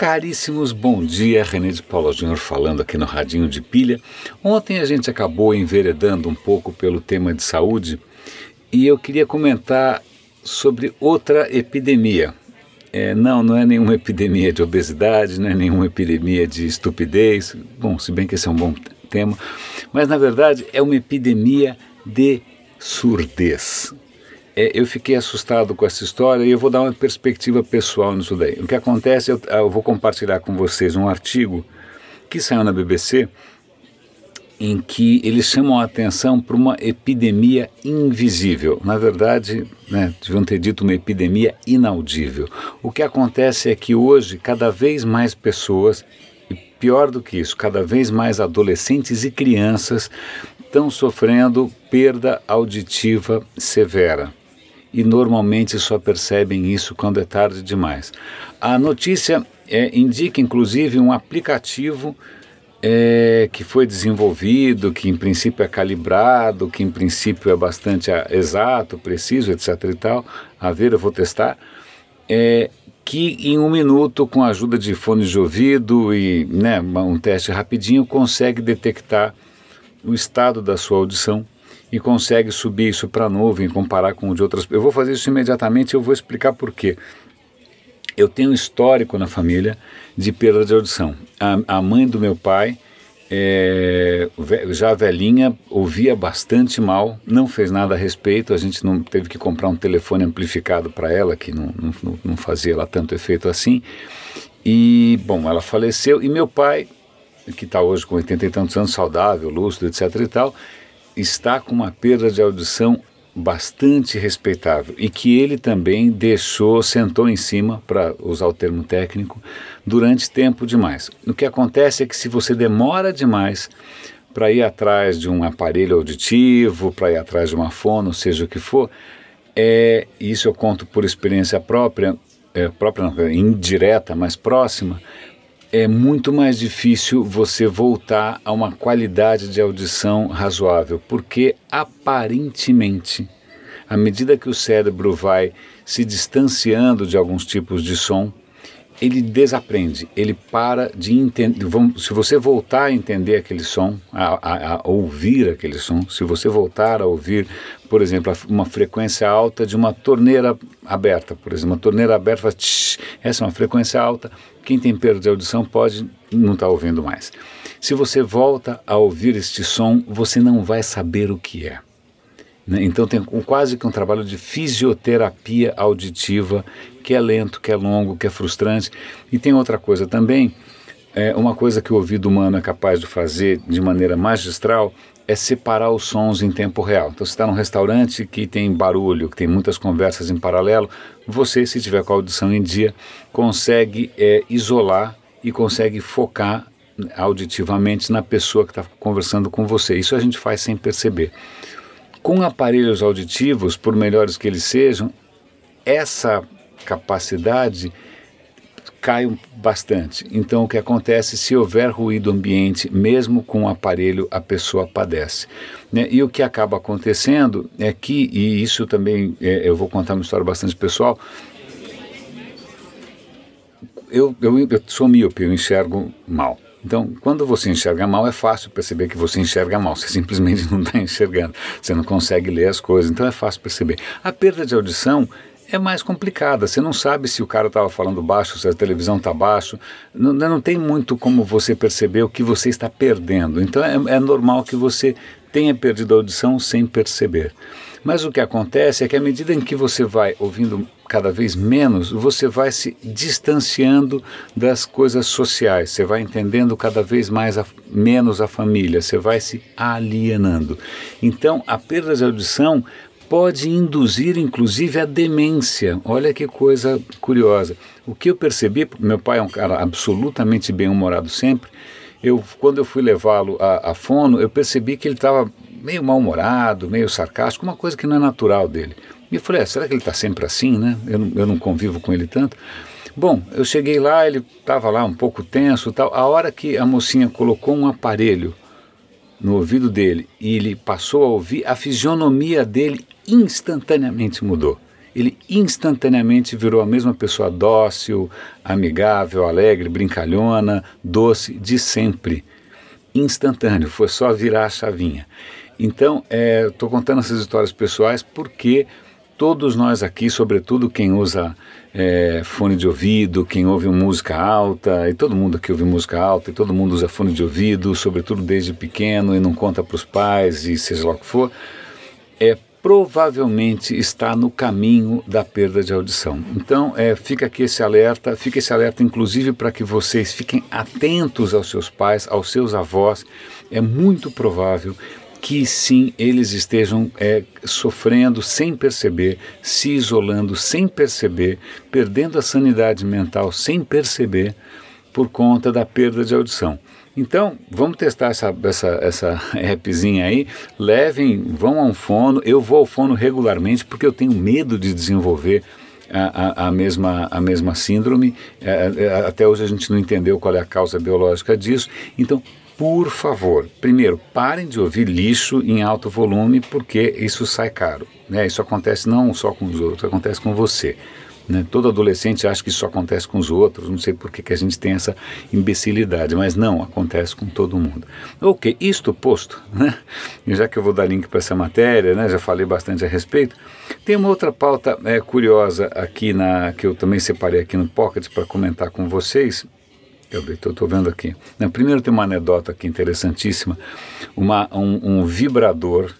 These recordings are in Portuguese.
Caríssimos, bom dia. René de Paula Júnior falando aqui no Radinho de Pilha. Ontem a gente acabou enveredando um pouco pelo tema de saúde e eu queria comentar sobre outra epidemia. É, não, não é nenhuma epidemia de obesidade, não é nenhuma epidemia de estupidez. Bom, se bem que esse é um bom tema, mas na verdade é uma epidemia de surdez. É, eu fiquei assustado com essa história e eu vou dar uma perspectiva pessoal nisso daí. O que acontece, eu, eu vou compartilhar com vocês um artigo que saiu na BBC em que eles chamam a atenção para uma epidemia invisível. Na verdade, né, deviam ter dito uma epidemia inaudível. O que acontece é que hoje, cada vez mais pessoas, e pior do que isso, cada vez mais adolescentes e crianças estão sofrendo perda auditiva severa e normalmente só percebem isso quando é tarde demais. A notícia é, indica inclusive um aplicativo é, que foi desenvolvido, que em princípio é calibrado, que em princípio é bastante ah, exato, preciso, etc. e tal. A ver, eu vou testar. É, que em um minuto, com a ajuda de fones de ouvido e né, um teste rapidinho, consegue detectar o estado da sua audição e consegue subir isso para a nuvem, comparar com o de outras. Eu vou fazer isso imediatamente e eu vou explicar por quê. Eu tenho um histórico na família de perda de audição. A, a mãe do meu pai, é, já velhinha, ouvia bastante mal, não fez nada a respeito. A gente não teve que comprar um telefone amplificado para ela, que não, não, não fazia lá tanto efeito assim. E, bom, ela faleceu. E meu pai, que está hoje com 80 e tantos anos, saudável, lúcido, etc e tal, está com uma perda de audição bastante respeitável e que ele também deixou, sentou em cima, para usar o termo técnico, durante tempo demais. O que acontece é que se você demora demais para ir atrás de um aparelho auditivo, para ir atrás de uma fono, seja o que for, é, isso eu conto por experiência própria, é, própria não, indireta, mas próxima, é muito mais difícil você voltar a uma qualidade de audição razoável, porque aparentemente, à medida que o cérebro vai se distanciando de alguns tipos de som, ele desaprende, ele para de entender. Se você voltar a entender aquele som, a, a, a, ouvir aquele som, se você voltar a ouvir, por exemplo, uma frequência alta de uma torneira aberta, por exemplo, uma torneira aberta faz tsh, essa é uma frequência alta, quem tem perda de audição pode não estar tá ouvindo mais. Se você volta a ouvir este som, você não vai saber o que é. Né? Então tem quase que um trabalho de fisioterapia auditiva que é lento, que é longo, que é frustrante. E tem outra coisa também, é uma coisa que o ouvido humano é capaz de fazer de maneira magistral é separar os sons em tempo real. Então, você está num restaurante que tem barulho, que tem muitas conversas em paralelo, você, se tiver com a audição em dia, consegue é, isolar e consegue focar auditivamente na pessoa que está conversando com você. Isso a gente faz sem perceber. Com aparelhos auditivos, por melhores que eles sejam, essa capacidade cai bastante. Então, o que acontece se houver ruído ambiente, mesmo com o aparelho, a pessoa padece. Né? E o que acaba acontecendo é que, e isso também é, eu vou contar uma história bastante pessoal. Eu, eu, eu sou míope, eu enxergo mal. Então, quando você enxerga mal, é fácil perceber que você enxerga mal. Você simplesmente não está enxergando. Você não consegue ler as coisas. Então, é fácil perceber. A perda de audição é mais complicada. Você não sabe se o cara estava falando baixo, se a televisão está baixo. Não, não tem muito como você perceber o que você está perdendo. Então, é, é normal que você tenha perdido a audição sem perceber. Mas o que acontece é que à medida em que você vai ouvindo cada vez menos, você vai se distanciando das coisas sociais, você vai entendendo cada vez mais a, menos a família, você vai se alienando. Então, a perda de audição pode induzir inclusive a demência. Olha que coisa curiosa. O que eu percebi, meu pai é um cara absolutamente bem-humorado sempre, eu, quando eu fui levá-lo a, a fono, eu percebi que ele estava meio mal-humorado, meio sarcástico, uma coisa que não é natural dele. E eu falei, ah, será que ele está sempre assim, né? Eu eu não convivo com ele tanto. Bom, eu cheguei lá, ele estava lá um pouco tenso tal. A hora que a mocinha colocou um aparelho no ouvido dele e ele passou a ouvir, a fisionomia dele instantaneamente mudou. ele instantaneamente virou a mesma pessoa dócil, amigável, alegre, brincalhona, doce de sempre. Instantâneo, foi só virar a chavinha. Então, estou é, contando essas histórias pessoais porque todos nós aqui, sobretudo quem usa é, fone de ouvido, quem ouve música alta, e todo mundo aqui ouve música alta, e todo mundo usa fone de ouvido, sobretudo desde pequeno, e não conta para os pais, e seja lá o que for, é provavelmente está no caminho da perda de audição. Então, é, fica aqui esse alerta, fica esse alerta inclusive para que vocês fiquem atentos aos seus pais, aos seus avós. É muito provável que sim eles estejam é, sofrendo sem perceber, se isolando sem perceber, perdendo a sanidade mental sem perceber por conta da perda de audição. Então, vamos testar essa, essa, essa appzinha aí. Levem, vão a um fono. Eu vou ao fono regularmente porque eu tenho medo de desenvolver a, a, a, mesma, a mesma síndrome. É, é, até hoje a gente não entendeu qual é a causa biológica disso. Então, por favor, primeiro, parem de ouvir lixo em alto volume porque isso sai caro. Né? Isso acontece não só com os outros, acontece com você. Né? Todo adolescente acha que isso acontece com os outros, não sei por que, a gente tem essa imbecilidade, mas não, acontece com todo mundo. Ok, isto posto, né? já que eu vou dar link para essa matéria, né? já falei bastante a respeito, tem uma outra pauta é, curiosa aqui na que eu também separei aqui no Pocket para comentar com vocês, eu estou vendo aqui. Não, primeiro tem uma anedota aqui interessantíssima. Uma, um, um, vibrador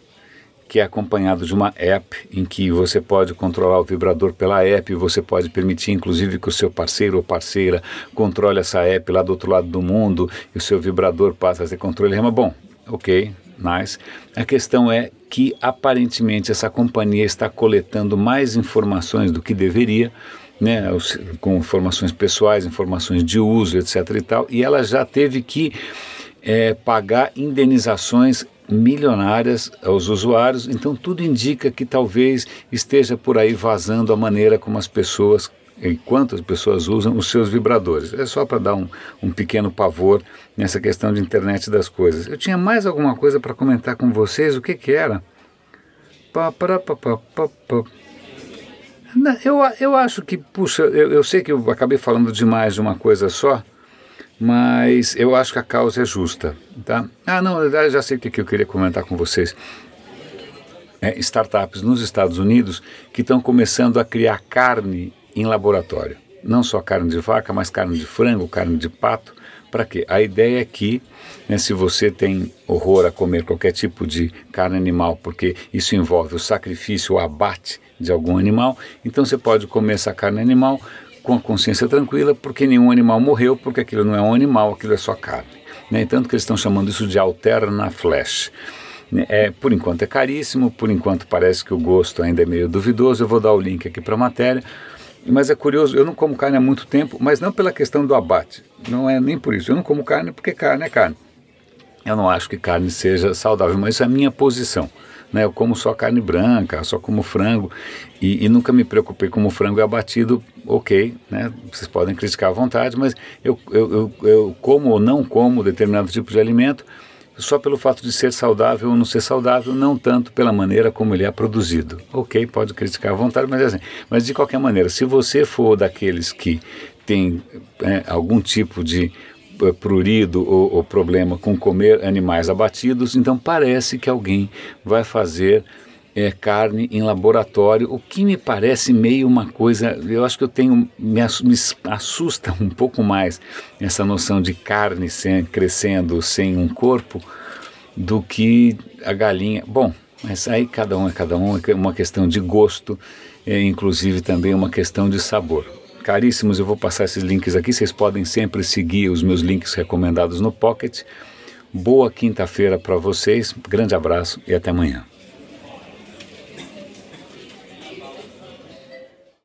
que é acompanhado de uma app em que você pode controlar o vibrador pela app, você pode permitir inclusive que o seu parceiro ou parceira controle essa app lá do outro lado do mundo e o seu vibrador passe a ter controle remoto. Bom, ok, nice. A questão é que aparentemente essa companhia está coletando mais informações do que deveria né, com informações pessoais, informações de uso, etc. e tal, e ela já teve que é, pagar indenizações milionárias aos usuários, então tudo indica que talvez esteja por aí vazando a maneira como as pessoas e quantas pessoas usam os seus vibradores. É só para dar um, um pequeno pavor nessa questão de internet das coisas. Eu tinha mais alguma coisa para comentar com vocês, o que que era? Pá, pá, pá, pá, pá, pá. Eu, eu acho que, puxa, eu, eu sei que eu acabei falando demais de uma coisa só, mas eu acho que a causa é justa, tá? Ah, não, eu já sei o que eu queria comentar com vocês. É, startups nos Estados Unidos que estão começando a criar carne em laboratório. Não só carne de vaca, mas carne de frango, carne de pato. Para quê? A ideia é que, né, se você tem horror a comer qualquer tipo de carne animal, porque isso envolve o sacrifício, o abate de algum animal, então você pode comer essa carne animal com a consciência tranquila, porque nenhum animal morreu, porque aquilo não é um animal, aquilo é só carne. Né? Tanto que eles estão chamando isso de alterna flesh. Né? É, por enquanto é caríssimo, por enquanto parece que o gosto ainda é meio duvidoso. Eu vou dar o link aqui para a matéria. Mas é curioso, eu não como carne há muito tempo, mas não pela questão do abate. Não é nem por isso. Eu não como carne porque carne é carne. Eu não acho que carne seja saudável, mas isso é a minha posição. Né? Eu como só carne branca, só como frango e, e, nunca me preocupei como o frango é abatido, ok, né? Vocês podem criticar à vontade, mas eu, eu, eu, eu como ou não como determinado tipo de alimento só pelo fato de ser saudável ou não ser saudável, não tanto pela maneira como ele é produzido. Ok, pode criticar à vontade, mas é assim. Mas de qualquer maneira, se você for daqueles que tem é, algum tipo de prurido ou, ou problema com comer animais abatidos, então parece que alguém vai fazer é, carne em laboratório, o que me parece meio uma coisa, eu acho que eu tenho, me, assusta um pouco mais essa noção de carne sem, crescendo sem um corpo do que a galinha. Bom, mas aí cada um é cada um, é uma questão de gosto, é inclusive também uma questão de sabor. Caríssimos, eu vou passar esses links aqui, vocês podem sempre seguir os meus links recomendados no Pocket. Boa quinta-feira para vocês, grande abraço e até amanhã.